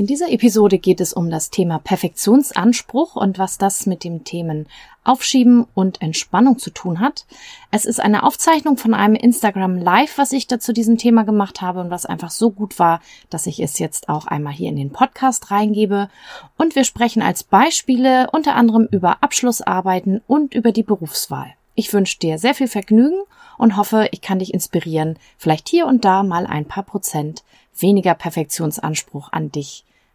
In dieser Episode geht es um das Thema Perfektionsanspruch und was das mit dem Themen Aufschieben und Entspannung zu tun hat. Es ist eine Aufzeichnung von einem Instagram Live, was ich da zu diesem Thema gemacht habe und was einfach so gut war, dass ich es jetzt auch einmal hier in den Podcast reingebe. Und wir sprechen als Beispiele unter anderem über Abschlussarbeiten und über die Berufswahl. Ich wünsche dir sehr viel Vergnügen und hoffe, ich kann dich inspirieren, vielleicht hier und da mal ein paar Prozent weniger Perfektionsanspruch an dich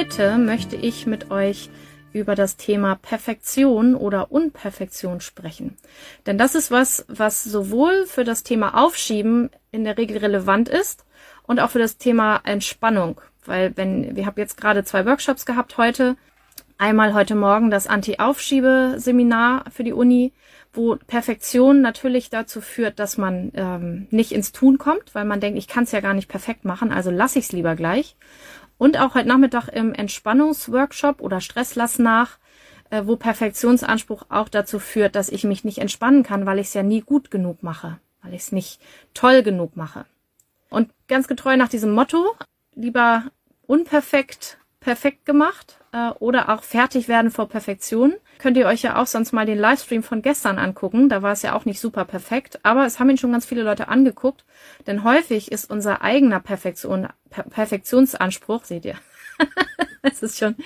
Heute möchte ich mit euch über das Thema Perfektion oder Unperfektion sprechen. Denn das ist was, was sowohl für das Thema Aufschieben in der Regel relevant ist und auch für das Thema Entspannung. Weil wenn, wir haben jetzt gerade zwei Workshops gehabt heute. Einmal heute Morgen das Anti-Aufschiebe-Seminar für die Uni, wo Perfektion natürlich dazu führt, dass man ähm, nicht ins Tun kommt, weil man denkt, ich kann es ja gar nicht perfekt machen, also lasse ich es lieber gleich. Und auch heute Nachmittag im Entspannungsworkshop oder Stresslass nach, äh, wo Perfektionsanspruch auch dazu führt, dass ich mich nicht entspannen kann, weil ich es ja nie gut genug mache, weil ich es nicht toll genug mache. Und ganz getreu nach diesem Motto, lieber unperfekt, perfekt gemacht äh, oder auch fertig werden vor Perfektion. Könnt ihr euch ja auch sonst mal den Livestream von gestern angucken. Da war es ja auch nicht super perfekt, aber es haben ihn schon ganz viele Leute angeguckt. Denn häufig ist unser eigener Perfektion, per Perfektionsanspruch, seht ihr, es ist schon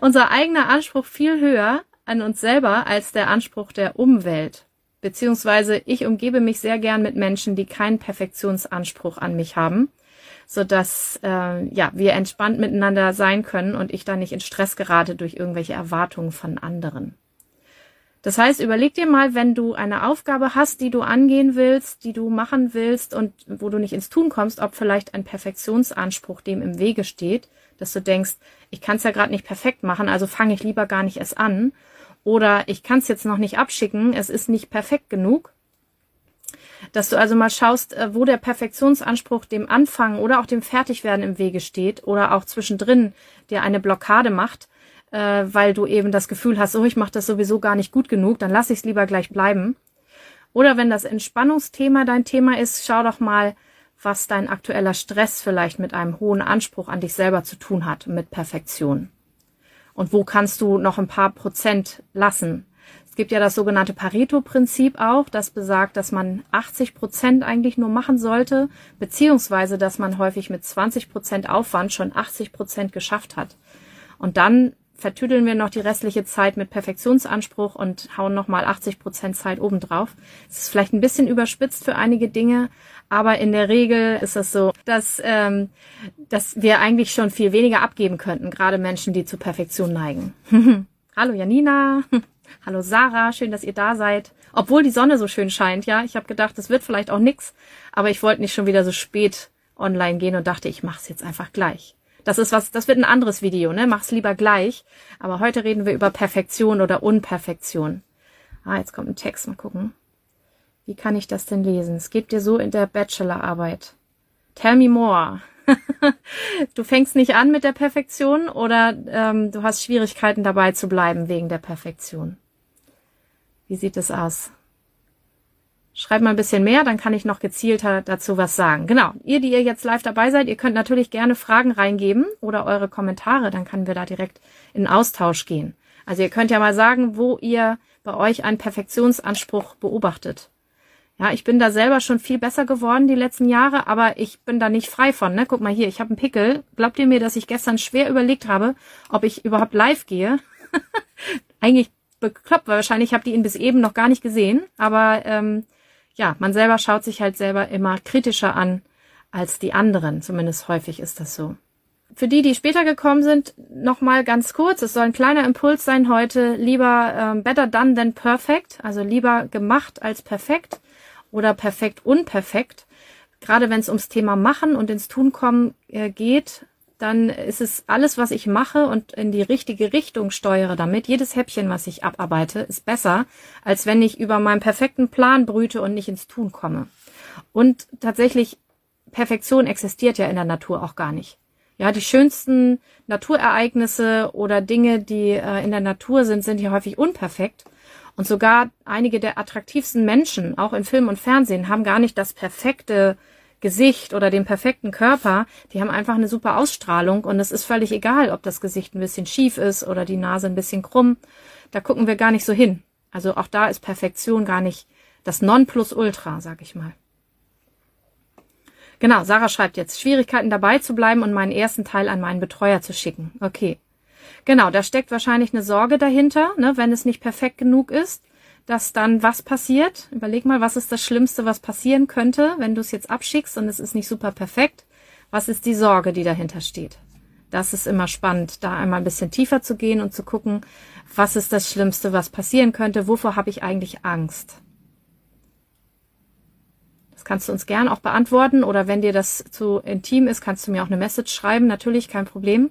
unser eigener Anspruch viel höher an uns selber als der Anspruch der Umwelt. Beziehungsweise ich umgebe mich sehr gern mit Menschen, die keinen Perfektionsanspruch an mich haben so dass äh, ja wir entspannt miteinander sein können und ich da nicht in Stress gerate durch irgendwelche Erwartungen von anderen. Das heißt, überleg dir mal, wenn du eine Aufgabe hast, die du angehen willst, die du machen willst und wo du nicht ins Tun kommst, ob vielleicht ein Perfektionsanspruch dem im Wege steht, dass du denkst, ich kann es ja gerade nicht perfekt machen, also fange ich lieber gar nicht erst an. Oder ich kann es jetzt noch nicht abschicken, es ist nicht perfekt genug dass du also mal schaust, äh, wo der Perfektionsanspruch dem Anfang oder auch dem Fertigwerden im Wege steht oder auch zwischendrin dir eine Blockade macht, äh, weil du eben das Gefühl hast, oh, ich mache das sowieso gar nicht gut genug, dann lass ich es lieber gleich bleiben. Oder wenn das Entspannungsthema dein Thema ist, schau doch mal, was dein aktueller Stress vielleicht mit einem hohen Anspruch an dich selber zu tun hat, mit Perfektion. Und wo kannst du noch ein paar Prozent lassen? Es gibt ja das sogenannte Pareto-Prinzip auch, das besagt, dass man 80 Prozent eigentlich nur machen sollte, beziehungsweise dass man häufig mit 20 Prozent Aufwand schon 80 Prozent geschafft hat. Und dann vertüdeln wir noch die restliche Zeit mit Perfektionsanspruch und hauen nochmal 80 Prozent Zeit obendrauf. Es ist vielleicht ein bisschen überspitzt für einige Dinge, aber in der Regel ist es so, dass, ähm, dass wir eigentlich schon viel weniger abgeben könnten, gerade Menschen, die zur Perfektion neigen. Hallo Janina. Hallo Sarah, schön, dass ihr da seid. Obwohl die Sonne so schön scheint, ja. Ich habe gedacht, das wird vielleicht auch nix, aber ich wollte nicht schon wieder so spät online gehen und dachte, ich mach's jetzt einfach gleich. Das ist was, das wird ein anderes Video, ne? Mach's lieber gleich. Aber heute reden wir über Perfektion oder Unperfektion. Ah, jetzt kommt ein Text, mal gucken. Wie kann ich das denn lesen? Es geht dir so in der Bachelorarbeit. Tell me more. du fängst nicht an mit der Perfektion oder ähm, du hast Schwierigkeiten dabei zu bleiben wegen der Perfektion. Wie sieht es aus? Schreibt mal ein bisschen mehr, dann kann ich noch gezielter dazu was sagen. Genau, ihr, die ihr jetzt live dabei seid, ihr könnt natürlich gerne Fragen reingeben oder eure Kommentare, dann können wir da direkt in Austausch gehen. Also ihr könnt ja mal sagen, wo ihr bei euch einen Perfektionsanspruch beobachtet. Ja, ich bin da selber schon viel besser geworden die letzten Jahre, aber ich bin da nicht frei von. Ne? Guck mal hier, ich habe einen Pickel. Glaubt ihr mir, dass ich gestern schwer überlegt habe, ob ich überhaupt live gehe? Eigentlich bekloppt, weil wahrscheinlich habt ihr ihn bis eben noch gar nicht gesehen. Aber ähm, ja, man selber schaut sich halt selber immer kritischer an als die anderen. Zumindest häufig ist das so. Für die, die später gekommen sind, nochmal ganz kurz. Es soll ein kleiner Impuls sein heute. Lieber ähm, better done than perfect. Also lieber gemacht als perfekt oder perfekt unperfekt. gerade wenn es ums Thema Machen und ins Tun kommen äh, geht, dann ist es alles, was ich mache und in die richtige Richtung steuere damit. Jedes Häppchen, was ich abarbeite, ist besser, als wenn ich über meinen perfekten Plan brüte und nicht ins Tun komme. Und tatsächlich, Perfektion existiert ja in der Natur auch gar nicht. Ja, die schönsten Naturereignisse oder Dinge, die äh, in der Natur sind, sind hier häufig unperfekt. Und sogar einige der attraktivsten Menschen, auch in Film und Fernsehen, haben gar nicht das perfekte Gesicht oder den perfekten Körper, die haben einfach eine super Ausstrahlung und es ist völlig egal, ob das Gesicht ein bisschen schief ist oder die Nase ein bisschen krumm. Da gucken wir gar nicht so hin. Also auch da ist Perfektion gar nicht das Nonplusultra, sag ich mal. Genau, Sarah schreibt jetzt, Schwierigkeiten dabei zu bleiben und meinen ersten Teil an meinen Betreuer zu schicken. Okay. Genau, da steckt wahrscheinlich eine Sorge dahinter, ne, wenn es nicht perfekt genug ist dass dann was passiert. Überleg mal, was ist das Schlimmste, was passieren könnte, wenn du es jetzt abschickst und es ist nicht super perfekt. Was ist die Sorge, die dahinter steht? Das ist immer spannend, da einmal ein bisschen tiefer zu gehen und zu gucken, was ist das Schlimmste, was passieren könnte, wovor habe ich eigentlich Angst? Das kannst du uns gern auch beantworten oder wenn dir das zu intim ist, kannst du mir auch eine Message schreiben, natürlich kein Problem.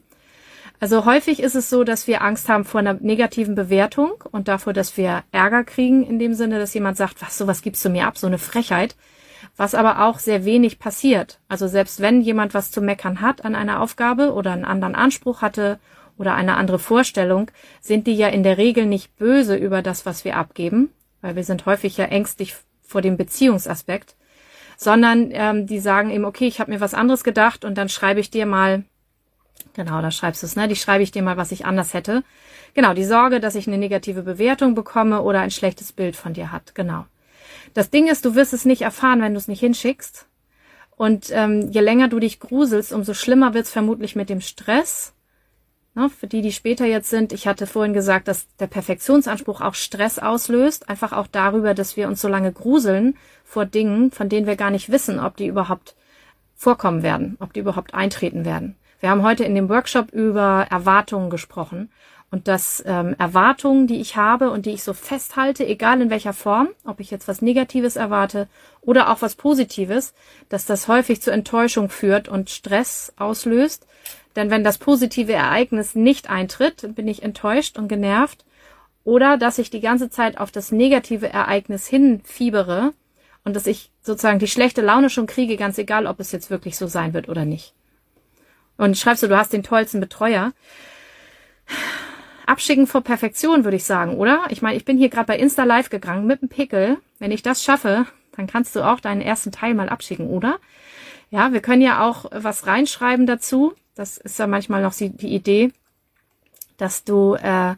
Also häufig ist es so, dass wir Angst haben vor einer negativen Bewertung und davor, dass wir Ärger kriegen, in dem Sinne, dass jemand sagt, was, sowas gibst du mir ab, so eine Frechheit. Was aber auch sehr wenig passiert. Also selbst wenn jemand was zu meckern hat an einer Aufgabe oder einen anderen Anspruch hatte oder eine andere Vorstellung, sind die ja in der Regel nicht böse über das, was wir abgeben, weil wir sind häufig ja ängstlich vor dem Beziehungsaspekt, sondern ähm, die sagen eben, okay, ich habe mir was anderes gedacht und dann schreibe ich dir mal Genau, da schreibst du es, ne? Die schreibe ich dir mal, was ich anders hätte. Genau, die Sorge, dass ich eine negative Bewertung bekomme oder ein schlechtes Bild von dir hat. Genau. Das Ding ist, du wirst es nicht erfahren, wenn du es nicht hinschickst. Und ähm, je länger du dich gruselst, umso schlimmer wird es vermutlich mit dem Stress. Ne, für die, die später jetzt sind, ich hatte vorhin gesagt, dass der Perfektionsanspruch auch Stress auslöst. Einfach auch darüber, dass wir uns so lange gruseln vor Dingen, von denen wir gar nicht wissen, ob die überhaupt vorkommen werden, ob die überhaupt eintreten werden. Wir haben heute in dem Workshop über Erwartungen gesprochen und dass ähm, Erwartungen, die ich habe und die ich so festhalte, egal in welcher Form, ob ich jetzt was Negatives erwarte oder auch was Positives, dass das häufig zu Enttäuschung führt und Stress auslöst. Denn wenn das positive Ereignis nicht eintritt, bin ich enttäuscht und genervt. Oder dass ich die ganze Zeit auf das negative Ereignis hinfiebere und dass ich sozusagen die schlechte Laune schon kriege, ganz egal, ob es jetzt wirklich so sein wird oder nicht. Und schreibst du, du hast den tollsten Betreuer. Abschicken vor Perfektion, würde ich sagen, oder? Ich meine, ich bin hier gerade bei Insta Live gegangen mit dem Pickel. Wenn ich das schaffe, dann kannst du auch deinen ersten Teil mal abschicken, oder? Ja, wir können ja auch was reinschreiben dazu. Das ist ja manchmal noch die Idee, dass du äh,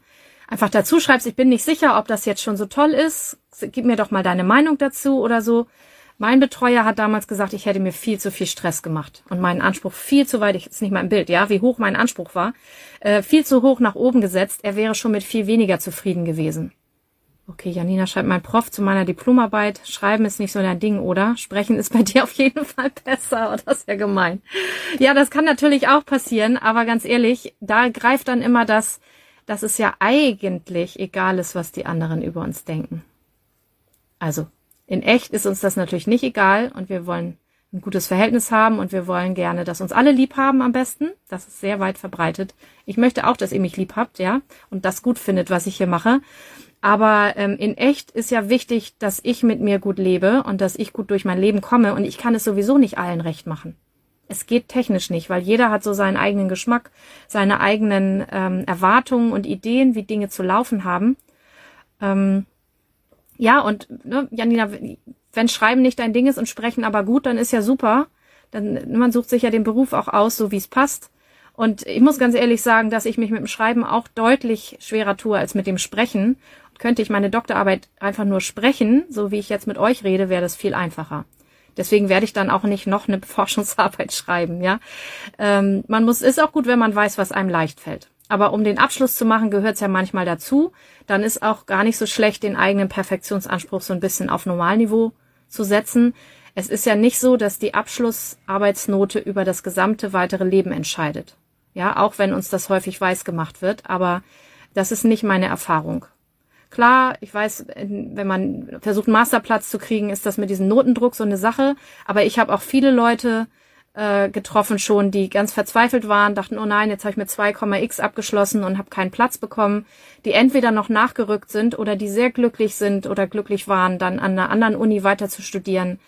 einfach dazu schreibst, ich bin nicht sicher, ob das jetzt schon so toll ist. Gib mir doch mal deine Meinung dazu oder so. Mein Betreuer hat damals gesagt, ich hätte mir viel zu viel Stress gemacht und meinen Anspruch viel zu weit, ich ist nicht mal im Bild, ja, wie hoch mein Anspruch war, äh, viel zu hoch nach oben gesetzt. Er wäre schon mit viel weniger zufrieden gewesen. Okay, Janina schreibt mein Prof zu meiner Diplomarbeit. Schreiben ist nicht so dein Ding, oder? Sprechen ist bei dir auf jeden Fall besser. Oh, das ist ja gemein. Ja, das kann natürlich auch passieren, aber ganz ehrlich, da greift dann immer das, dass es ja eigentlich egal ist, was die anderen über uns denken. Also, in echt ist uns das natürlich nicht egal und wir wollen ein gutes Verhältnis haben und wir wollen gerne, dass uns alle lieb haben am besten. Das ist sehr weit verbreitet. Ich möchte auch, dass ihr mich lieb habt, ja, und das gut findet, was ich hier mache. Aber ähm, in echt ist ja wichtig, dass ich mit mir gut lebe und dass ich gut durch mein Leben komme und ich kann es sowieso nicht allen recht machen. Es geht technisch nicht, weil jeder hat so seinen eigenen Geschmack, seine eigenen ähm, Erwartungen und Ideen, wie Dinge zu laufen haben. Ähm, ja, und ne, Janina, wenn Schreiben nicht dein Ding ist und Sprechen aber gut, dann ist ja super. Dann man sucht sich ja den Beruf auch aus, so wie es passt. Und ich muss ganz ehrlich sagen, dass ich mich mit dem Schreiben auch deutlich schwerer tue als mit dem Sprechen. Und könnte ich meine Doktorarbeit einfach nur sprechen, so wie ich jetzt mit euch rede, wäre das viel einfacher. Deswegen werde ich dann auch nicht noch eine Forschungsarbeit schreiben, ja. Ähm, man muss, ist auch gut, wenn man weiß, was einem leicht fällt. Aber um den Abschluss zu machen, gehört es ja manchmal dazu. Dann ist auch gar nicht so schlecht, den eigenen Perfektionsanspruch so ein bisschen auf Normalniveau zu setzen. Es ist ja nicht so, dass die Abschlussarbeitsnote über das gesamte weitere Leben entscheidet. Ja, auch wenn uns das häufig weiß gemacht wird, aber das ist nicht meine Erfahrung. Klar, ich weiß, wenn man versucht, einen Masterplatz zu kriegen, ist das mit diesem Notendruck so eine Sache. Aber ich habe auch viele Leute äh, getroffen schon, die ganz verzweifelt waren, dachten, oh nein, jetzt habe ich mit 2,x abgeschlossen und habe keinen Platz bekommen, die entweder noch nachgerückt sind oder die sehr glücklich sind oder glücklich waren, dann an einer anderen Uni weiter zu studieren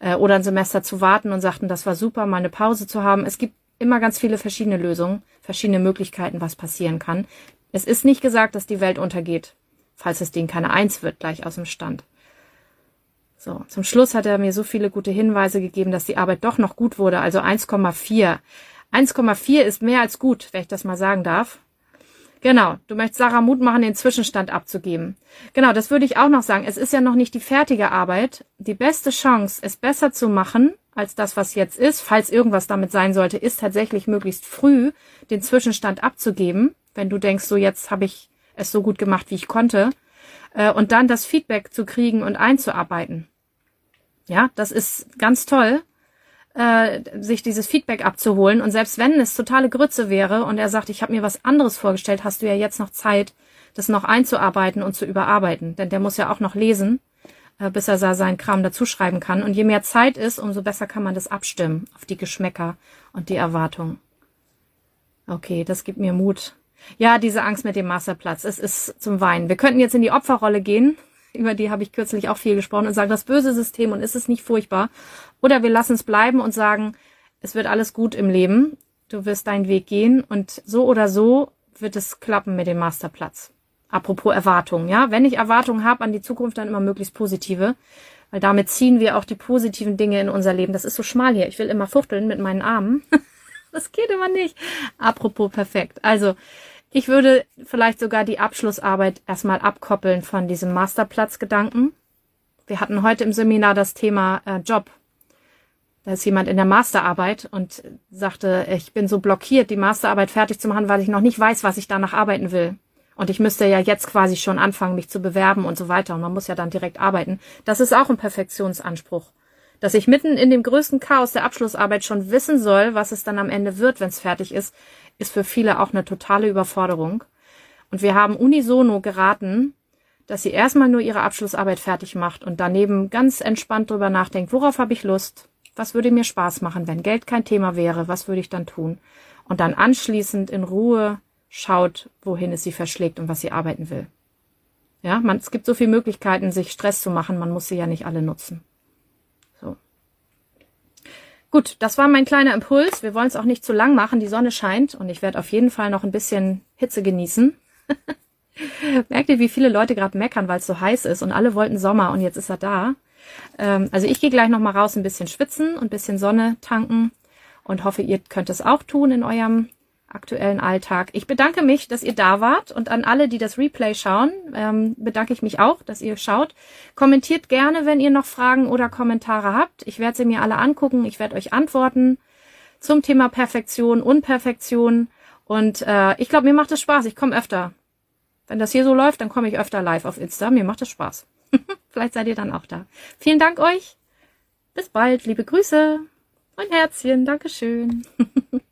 äh, oder ein Semester zu warten und sagten, das war super, mal eine Pause zu haben. Es gibt immer ganz viele verschiedene Lösungen, verschiedene Möglichkeiten, was passieren kann. Es ist nicht gesagt, dass die Welt untergeht, falls es denen keine Eins wird, gleich aus dem Stand. So, zum Schluss hat er mir so viele gute Hinweise gegeben, dass die Arbeit doch noch gut wurde, also 1,4. 1,4 ist mehr als gut, wenn ich das mal sagen darf. Genau, du möchtest Sarah Mut machen, den Zwischenstand abzugeben. Genau, das würde ich auch noch sagen. Es ist ja noch nicht die fertige Arbeit. Die beste Chance, es besser zu machen, als das, was jetzt ist, falls irgendwas damit sein sollte, ist tatsächlich möglichst früh den Zwischenstand abzugeben, wenn du denkst, so jetzt habe ich es so gut gemacht, wie ich konnte, äh, und dann das Feedback zu kriegen und einzuarbeiten. Ja, das ist ganz toll, äh, sich dieses Feedback abzuholen. Und selbst wenn es totale Grütze wäre und er sagt, ich habe mir was anderes vorgestellt, hast du ja jetzt noch Zeit, das noch einzuarbeiten und zu überarbeiten. Denn der muss ja auch noch lesen, äh, bis er da seinen Kram dazuschreiben kann. Und je mehr Zeit ist, umso besser kann man das abstimmen auf die Geschmäcker und die Erwartungen. Okay, das gibt mir Mut. Ja, diese Angst mit dem Masterplatz, es ist zum Weinen. Wir könnten jetzt in die Opferrolle gehen über die habe ich kürzlich auch viel gesprochen und sagen, das böse System und ist es nicht furchtbar? Oder wir lassen es bleiben und sagen, es wird alles gut im Leben, du wirst deinen Weg gehen und so oder so wird es klappen mit dem Masterplatz. Apropos Erwartungen, ja, wenn ich Erwartungen habe an die Zukunft, dann immer möglichst positive, weil damit ziehen wir auch die positiven Dinge in unser Leben. Das ist so schmal hier. Ich will immer fuchteln mit meinen Armen. das geht immer nicht. Apropos perfekt. Also, ich würde vielleicht sogar die Abschlussarbeit erstmal abkoppeln von diesem Masterplatzgedanken. Wir hatten heute im Seminar das Thema äh, Job. Da ist jemand in der Masterarbeit und sagte, ich bin so blockiert, die Masterarbeit fertig zu machen, weil ich noch nicht weiß, was ich danach arbeiten will. Und ich müsste ja jetzt quasi schon anfangen, mich zu bewerben und so weiter. Und man muss ja dann direkt arbeiten. Das ist auch ein Perfektionsanspruch. Dass ich mitten in dem größten Chaos der Abschlussarbeit schon wissen soll, was es dann am Ende wird, wenn es fertig ist, ist für viele auch eine totale Überforderung. Und wir haben unisono geraten, dass sie erstmal nur ihre Abschlussarbeit fertig macht und daneben ganz entspannt drüber nachdenkt, worauf habe ich Lust? Was würde mir Spaß machen, wenn Geld kein Thema wäre? Was würde ich dann tun? Und dann anschließend in Ruhe schaut, wohin es sie verschlägt und was sie arbeiten will. Ja, man, es gibt so viele Möglichkeiten, sich Stress zu machen. Man muss sie ja nicht alle nutzen. Gut, das war mein kleiner Impuls. Wir wollen es auch nicht zu lang machen. Die Sonne scheint und ich werde auf jeden Fall noch ein bisschen Hitze genießen. Merkt ihr, wie viele Leute gerade meckern, weil es so heiß ist und alle wollten Sommer und jetzt ist er da. Ähm, also ich gehe gleich noch mal raus, ein bisschen schwitzen und ein bisschen Sonne tanken und hoffe, ihr könnt es auch tun in eurem aktuellen Alltag. Ich bedanke mich, dass ihr da wart und an alle, die das Replay schauen, ähm, bedanke ich mich auch, dass ihr schaut. Kommentiert gerne, wenn ihr noch Fragen oder Kommentare habt. Ich werde sie mir alle angucken. Ich werde euch antworten zum Thema Perfektion, Unperfektion. Und äh, ich glaube, mir macht es Spaß. Ich komme öfter. Wenn das hier so läuft, dann komme ich öfter live auf Insta. Mir macht es Spaß. Vielleicht seid ihr dann auch da. Vielen Dank euch. Bis bald. Liebe Grüße und Herzchen. Dankeschön.